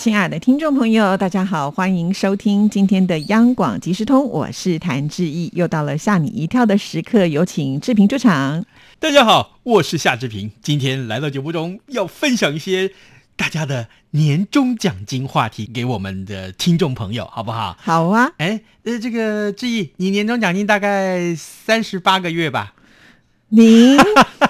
亲爱的听众朋友，大家好，欢迎收听今天的央广即时通，我是谭志毅。又到了吓你一跳的时刻，有请志平出场。大家好，我是夏志平，今天来到节目中要分享一些大家的年终奖金话题给我们的听众朋友，好不好？好啊，哎，呃，这个志毅，你年终奖金大概三十八个月吧？您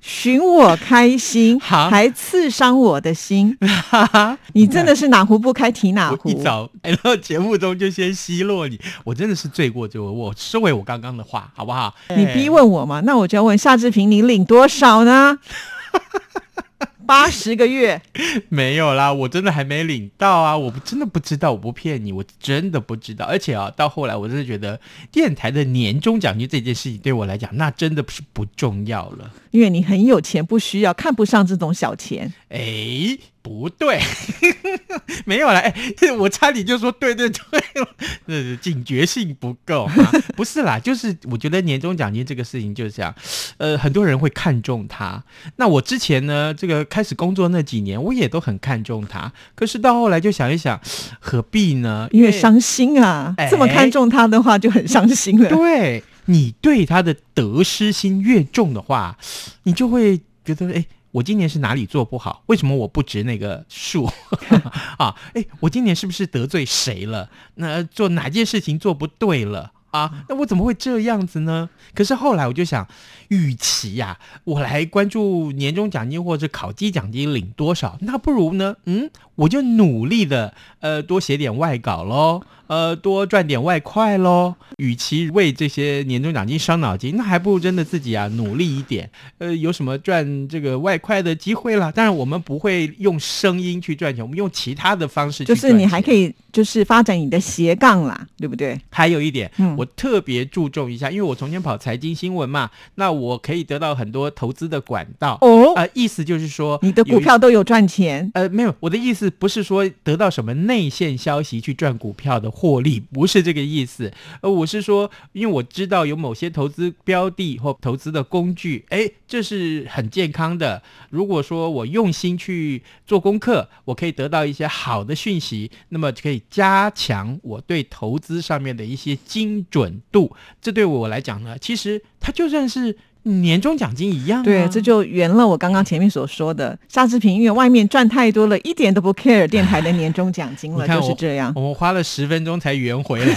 寻我开心，还刺伤我的心。你真的是哪壶不开提哪壶。一早来到节目中就先奚落你，我真的是罪过就我收回我刚刚的话，好不好？你逼问我嘛？那我就要问夏志平，你领多少呢？八十个月，没有啦，我真的还没领到啊！我真的不知道，我不骗你，我真的不知道。而且啊，到后来我真的觉得电台的年终奖金这件事情对我来讲，那真的是不重要了。因为你很有钱，不需要，看不上这种小钱。哎，不对，没有啦，哎，我差点就说对对对了，呃，警觉性不够嘛？不是啦，就是我觉得年终奖金这个事情就是这样，呃，很多人会看重它。那我之前呢，这个开始工作那几年，我也都很看重它。可是到后来就想一想，何必呢？因为伤心啊，哎这么看重它的话就很伤心了。对你对它的得失心越重的话，你就会觉得，哎，我今年是哪里做不好？为什么我不值那个数 啊？哎，我今年是不是得罪谁了？那做哪件事情做不对了？啊，那我怎么会这样子呢？可是后来我就想，与其呀、我来关注年终奖金或者考绩奖金领多少，那不如呢，嗯，我就努力的，呃，多写点外稿喽，呃，多赚点外快喽。与其为这些年终奖金伤脑筋，那还不如真的自己啊努力一点，呃，有什么赚这个外快的机会啦？当然，我们不会用声音去赚钱，我们用其他的方式去赚钱。就是你还可以就是发展你的斜杠啦，对不对？还有一点，嗯我特别注重一下，因为我从前跑财经新闻嘛，那我可以得到很多投资的管道。哦，呃，意思就是说，你的股票都有赚钱，呃，没有，我的意思不是说得到什么内线消息去赚股票的获利，不是这个意思。呃，我是说，因为我知道有某些投资标的或投资的工具，哎，这是很健康的。如果说我用心去做功课，我可以得到一些好的讯息，那么可以加强我对投资上面的一些精准度。这对我来讲呢，其实它就算是年终奖金一样、啊。对，这就圆了我刚刚前面所说的。沙志平因为外面赚太多了，一点都不 care 电台的年终奖金了，就是这样。我们花了十分钟才圆回来，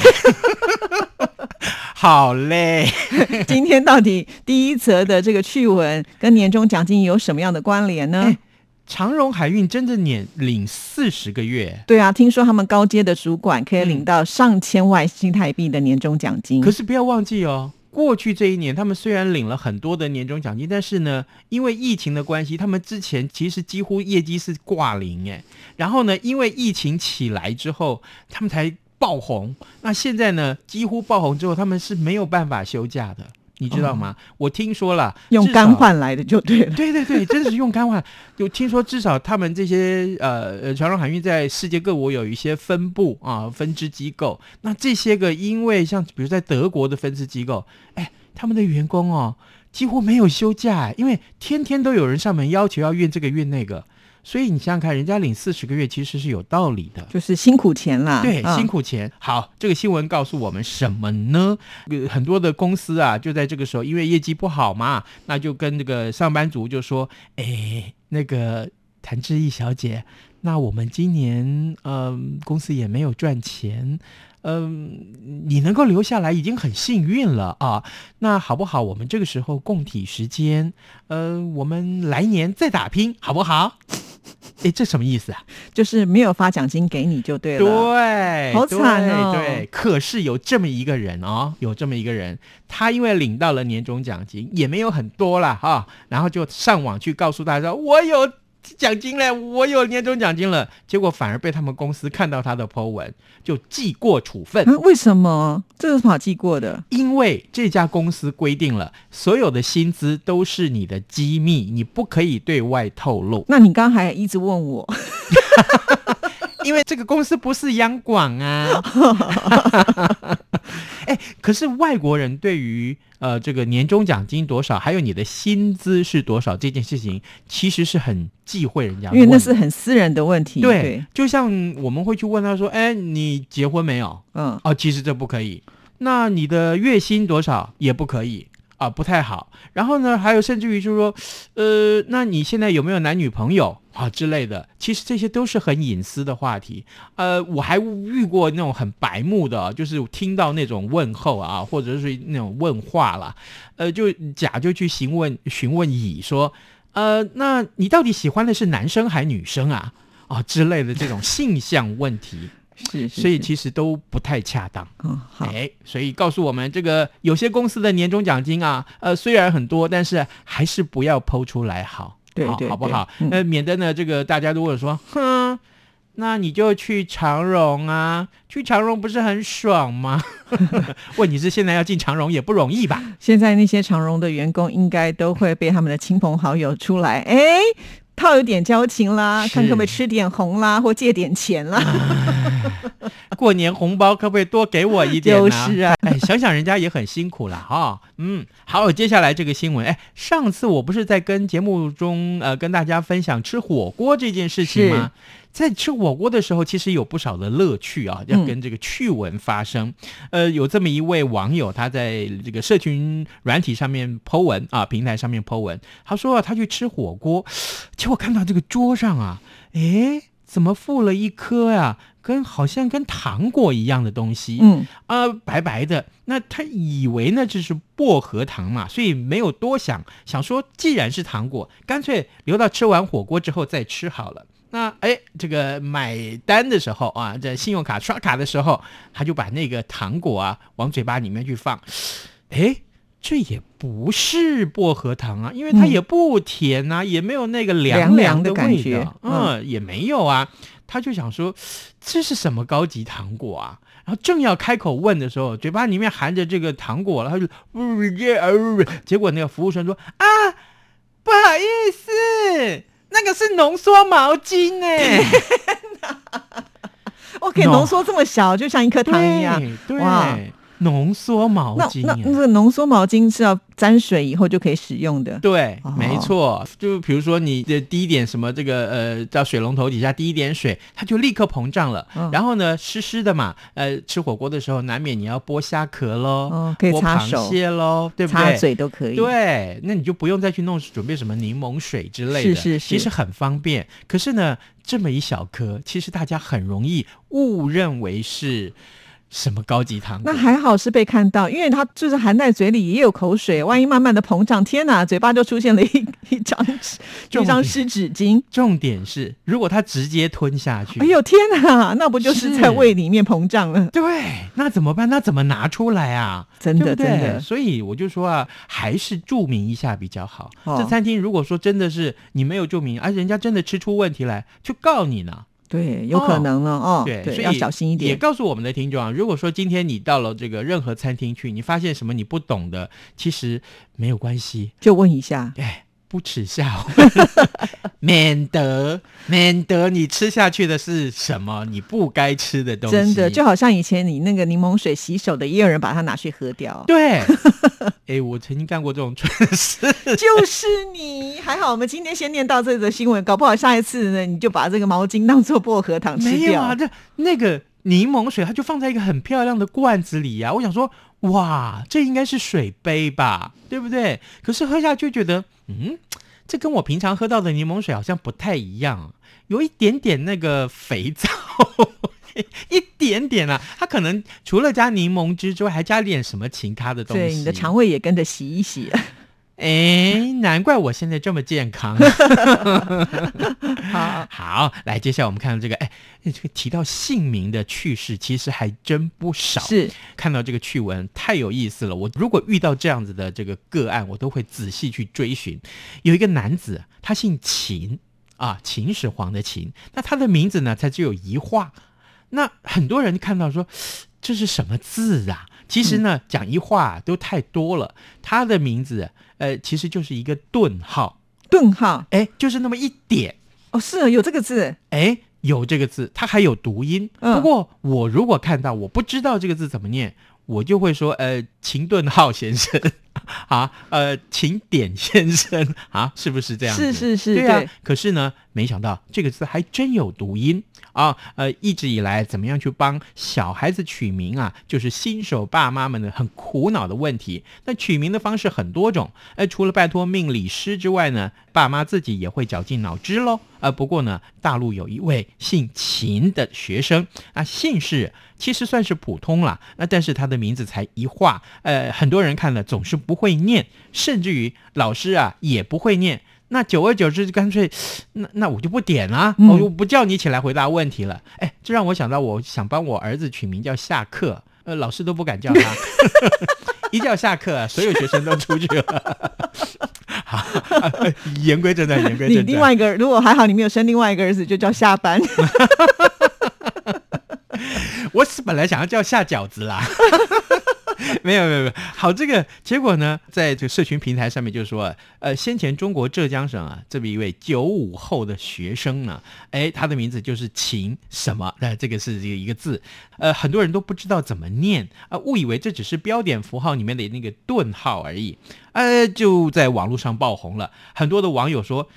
好嘞。今天到底第一则的这个趣闻跟年终奖金有什么样的关联呢？哎长荣海运真的年领四十个月，对啊，听说他们高阶的主管可以领到上千万新台币的年终奖金。可是不要忘记哦。过去这一年，他们虽然领了很多的年终奖金，但是呢，因为疫情的关系，他们之前其实几乎业绩是挂零哎。然后呢，因为疫情起来之后，他们才爆红。那现在呢，几乎爆红之后，他们是没有办法休假的，你知道吗？我听说了，用肝换来的就对了。对对对，真的是用肝换。就听说至少他们这些呃呃长荣海运在世界各国有一些分部啊分支机构，那这些个因为像比如在德国的分支机构，哎，他们的员工哦几乎没有休假，因为天天都有人上门要求要运这个运那个，所以你想想看，人家领四十个月其实是有道理的。就是辛苦钱啦，对，嗯辛苦钱。好，这个新闻告诉我们什么呢？呃很多的公司啊，就在这个时候，因为业绩不好嘛，那就跟这个上班族就说：“哎，那个谭志毅小姐，那我们今年嗯、公司也没有赚钱。”嗯，你能够留下来已经很幸运了啊。那好不好？我们这个时候共体时间，呃，我们来年再打拼，好不好？哎，这什么意思啊？就是没有发奖金给你就对了。对，好惨哦对对，可是有这么一个人哦，有这么一个人，他因为领到了年终奖金，也没有很多啦哈，然后就上网去告诉大家，我有奖金嘞，我有年终奖金了。结果反而被他们公司看到他的 po 文，就记过处分。啊，为什么？这有什么好记过的？因为这家公司规定了，所有的薪资都是你的机密，你不可以对外透露。那你刚还一直问我，因为这个公司不是央广啊。哎，可是外国人对于呃这个年终奖金多少，还有你的薪资是多少这件事情，其实是很忌讳人家因为那是很私人的问题。对，就像我们会去问他说：“哎，你结婚没有？”嗯，哦，其实这不可以。那你的月薪多少也不可以啊，不太好。然后呢，还有甚至于就是说，呃，那你现在有没有男女朋友啊之类的？其实这些都是很隐私的话题。呃，我还遇过那种很白目的，就是听到那种问候啊，或者是那种问话了，呃，就甲就去询问询问乙说，呃，那你到底喜欢的是男生还是女生啊？啊之类的这种性向问题。是，所以其实都不太恰当。嗯，好，哎，所以告诉我们，这个有些公司的年终奖金啊，呃，虽然很多，但是还是不要剖出来好，好对对好不好？那免得呢，这个大家如果说，哼，那你就去长荣啊，去长荣不是很爽吗？问题是现在要进长荣也不容易吧？现在那些长荣的员工应该都会被他们的亲朋好友出来，哎，套有点交情啦，看可不可以吃点红啦，或借点钱啦。过年红包可不可以多给我一点呢？就是啊，哎，想想人家也很辛苦了哈、嗯，好，接下来这个新闻，哎，上次我不是在跟节目中呃跟大家分享吃火锅这件事情吗？在吃火锅的时候，其实有不少的乐趣啊，要跟这个趣闻发生。呃，有这么一位网友，他在这个社群软体上面 Po 文啊，平台上面 Po 文，他说、啊、他去吃火锅，结果看到这个桌上啊，诶，怎么附了一颗呀、跟好像跟糖果一样的东西，嗯，啊、白白的。那他以为呢这是薄荷糖嘛，所以没有多想，想说既然是糖果，干脆留到吃完火锅之后再吃好了。那哎，这个买单的时候啊，在信用卡刷卡的时候，他就把那个糖果啊往嘴巴里面去放，哎。这也不是薄荷糖啊，因为它嗯也不甜啊，也没有那个凉凉凉的感觉道，嗯，也没有啊。他就想说，这是什么高级糖果啊？然后正要开口问的时候，嘴巴里面含着这个糖果了，他就结果那个服务生说啊，个是浓缩毛巾呢。我可以浓缩这么小，就像一颗糖一样。对哇对，浓缩毛巾啊。那那个浓缩毛巾是要沾水以后就可以使用的。对哦，没错，就比如说你的滴一点什么这个呃，到水龙头底下滴一点水，它就立刻膨胀了。嗯然后呢，湿湿的嘛，呃，吃火锅的时候难免你要剥虾壳喽，哦可以剥螃擦手蟹喽，对不擦？嘴都可以。，对，那你就不用再去弄准备什么柠檬水之类的，是是是其实很方便。可是呢，这么一小颗，其实大家很容易误认为是什么高级糖果。那还好是被看到，因为它就是含在嘴里也有口水，万一慢慢的膨胀，天哪，嘴巴就出现了一 一张 重一张湿纸巾。重点是，如果他直接吞下去，哎呦天哪，那不就是是在胃里面膨胀了？对，那怎么办？那怎么拿出来啊？真的对对真的所以我就说啊，还是注明一下比较好。哦这餐厅如果说真的是你没有注明，而、人家真的吃出问题来，就告你呢。对，有可能了哦。对，所以要小心一点也。告诉我们的听众啊，如果说今天你到了这个任何餐厅去，你发现什么你不懂的，其实没有关系，就问一下，哎，不耻下问，免得免得你吃下去的是什么你不该吃的东西。真的就好像以前你那个柠檬水洗手的，也有人把它拿去喝掉。对，哎，我曾经干过这种蠢事。就是你，还好我们今天先念到这则新闻，搞不好下一次呢，你就把这个毛巾当做薄荷糖吃掉。没有啊，这那个柠檬水，它就放在一个很漂亮的罐子里呀、我想说，哇，这应该是水杯吧，对不对？可是喝下去觉得，嗯，这跟我平常喝到的柠檬水好像不太一样，有一点点那个肥皂。一点点啊，它可能除了加柠檬汁之外，还加点什么其他的东西。对，你的肠胃也跟着洗一洗。哎，难怪我现在这么健康。好，好，来，接下来我们看到这个，哎，这个提到姓名的趣事，其实还真不少。是看到这个趣闻太有意思了。我如果遇到这样子的这个个案，我都会仔细去追寻。有一个男子，他姓秦，啊，秦始皇的秦。那他的名字呢，才只有一画。那很多人看到说，这是什么字啊？其实呢，讲一画都太多了。他的名字，呃，其实就是一个顿号，顿号，哎，就是那么一点。哦，是啊，有这个字，哎，有这个字，它还有读音。嗯不过我如果看到我不知道这个字怎么念，我就会说，呃，秦顿号先生 啊，呃，请点先生啊，是不是这样？是是是，对啊对，可是呢，没想到这个字还真有读音啊！呃，一直以来怎么样去帮小孩子取名啊，就是新手爸妈们的很苦恼的问题。那取名的方式很多种，呃，除了拜托命理师之外呢，爸妈自己也会绞尽脑汁喽。呃，不过呢，大陆有一位姓秦的学生啊，姓氏其实算是普通了，那但是他的名字才一画，呃，很多人看了总是不会念，甚至于老师啊也不会念。那久而久之，就干脆，那那我就不点啦、嗯我就不叫你起来回答问题了。哎，这让我想到，我想帮我儿子取名叫下课，呃，老师都不敢叫他，一叫下课，所有学生都出去了。好，呃言归正传，言归正传。另外一个，如果还好你没有生另外一个儿子，就叫下班。我是本来想要叫下饺子啦。没有没有没有，好，这个结果呢，在这个社群平台上面就说，呃，先前中国浙江省啊，这么一位九五后的学生呢，哎，他的名字就是秦什么，那、这个是这个一个字，呃，很多人都不知道怎么念，啊、误以为这只是标点符号里面的那个顿号而已，呃，就在网络上爆红了，很多的网友说。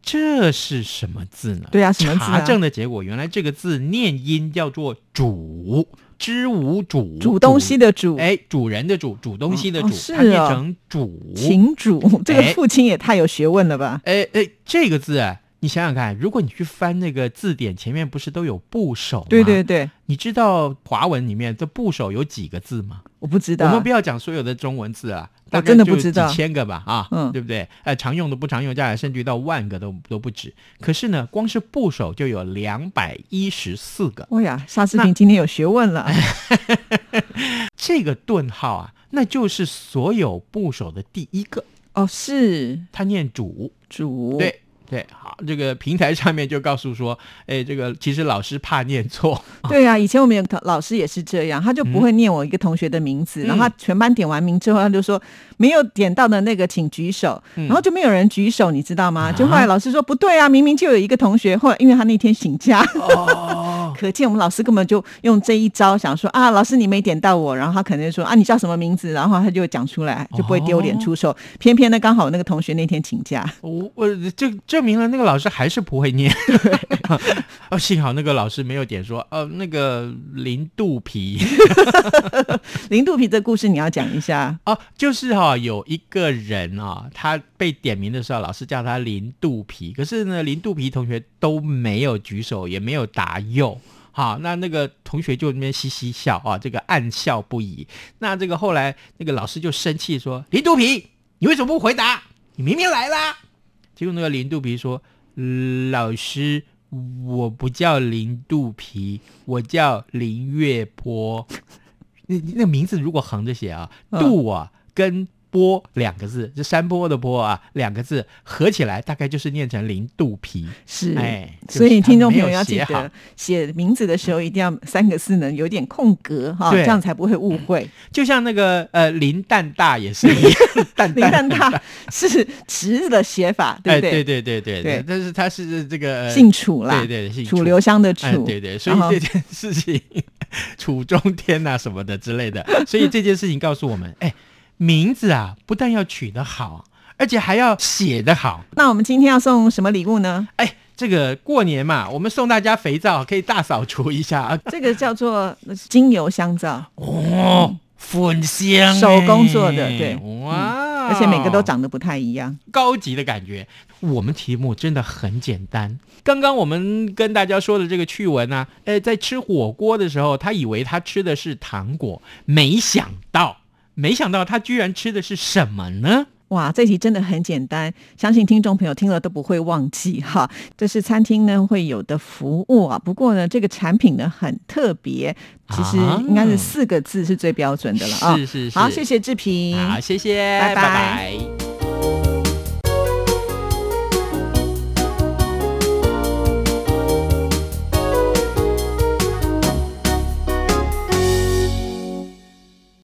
这是什么字呢？对啊什么字啊？查证的结果，原来这个字念音叫做“主”，知无主，煮东西的煮，哎，主人的主，煮东西的煮，哦是它念哦成主。请主，这个哎父亲也太有学问了吧？哎哎，这个字啊，你想想看，如果你去翻那个字典，前面不是都有部首吗？对对，对，你知道华文里面的部首有几个字吗？我不知道。我们不要讲所有的中文字啊，我大概就真的不知道几千个吧，啊，嗯对不对？呃，常用的、不常用，加起来甚至于到万个都都不止。可是呢，光是部首就有两百一十四个。哦呀，沙士平今天有学问了。这个顿号啊，那就是所有部首的第一个，哦，是它念主。主，对对，好，这个平台上面就告诉说，哎，这个其实老师怕念错，对啊，以前我们有个老师也是这样，他就不会念我一个同学的名字，嗯然后他全班点完名之后，他就说没有点到的那个请举手，嗯。然后就没有人举手，你知道吗？啊就后来老师说不对啊，明明就有一个同学，后来因为他那天请假，哦，可见我们老师根本就用这一招想说啊，老师你没点到我，然后他可能就说啊你叫什么名字，然后他就会讲出来，就不会丢脸出手。偏偏呢，刚好那个同学那天请假，我我就证明了那个老师还是不会念，哦，幸好那个老师没有点说，呃，那个零肚皮 零肚皮这故事你要讲一下。哦，就是哈、有一个人啊、他被点名的时候，老师叫他零肚皮，可是呢，零肚皮同学都没有举手，也没有答右。好，那那个同学就那边嘻嘻笑啊，这个暗笑不已。那这个后来那个老师就生气说：“林肚皮，你为什么不回答？你明明来啦！”结果那个林肚皮说：“呃老师，我不叫林肚皮，我叫林月波。那那名字如果横着写啊，嗯杜啊跟波两个字，这山坡的坡啊两个字合起来，大概就是念成林肚皮。是，哎所以听众朋友要记得写名字的时候一定要三个字呢有点空格哈，对这样才不会误会。就像那个呃林蛋大也是一样，蛋林蛋蛋大是直的写法，对哎，不对？对对对对对但是他是这个呃姓楚啦，对对姓楚留香的哎，楚，对对，所以这件事情，楚中天呐、什么的之类的，所以这件事情告诉我们，哎，名字啊，不但要取得好，而且还要写得好。那我们今天要送什么礼物呢？哎，这个过年嘛，我们送大家肥皂，可以大扫除一下啊。这个叫做精油香皂，哦，粉香哎，手工做的对哇，而且每个都长得不太一样。高级的感觉。我们题目真的很简单。刚刚我们跟大家说的这个趣闻呢、呃，在吃火锅的时候，他以为他吃的是糖果，没想到，没想到他居然吃的是什么呢？哇，这题真的很简单，相信听众朋友听了都不会忘记哈。这是餐厅呢会有的服务啊，不过呢，这个产品呢很特别，其实啊应该是四个字是最标准的了啊。是是是，好，谢谢志平，好，谢谢，拜拜拜拜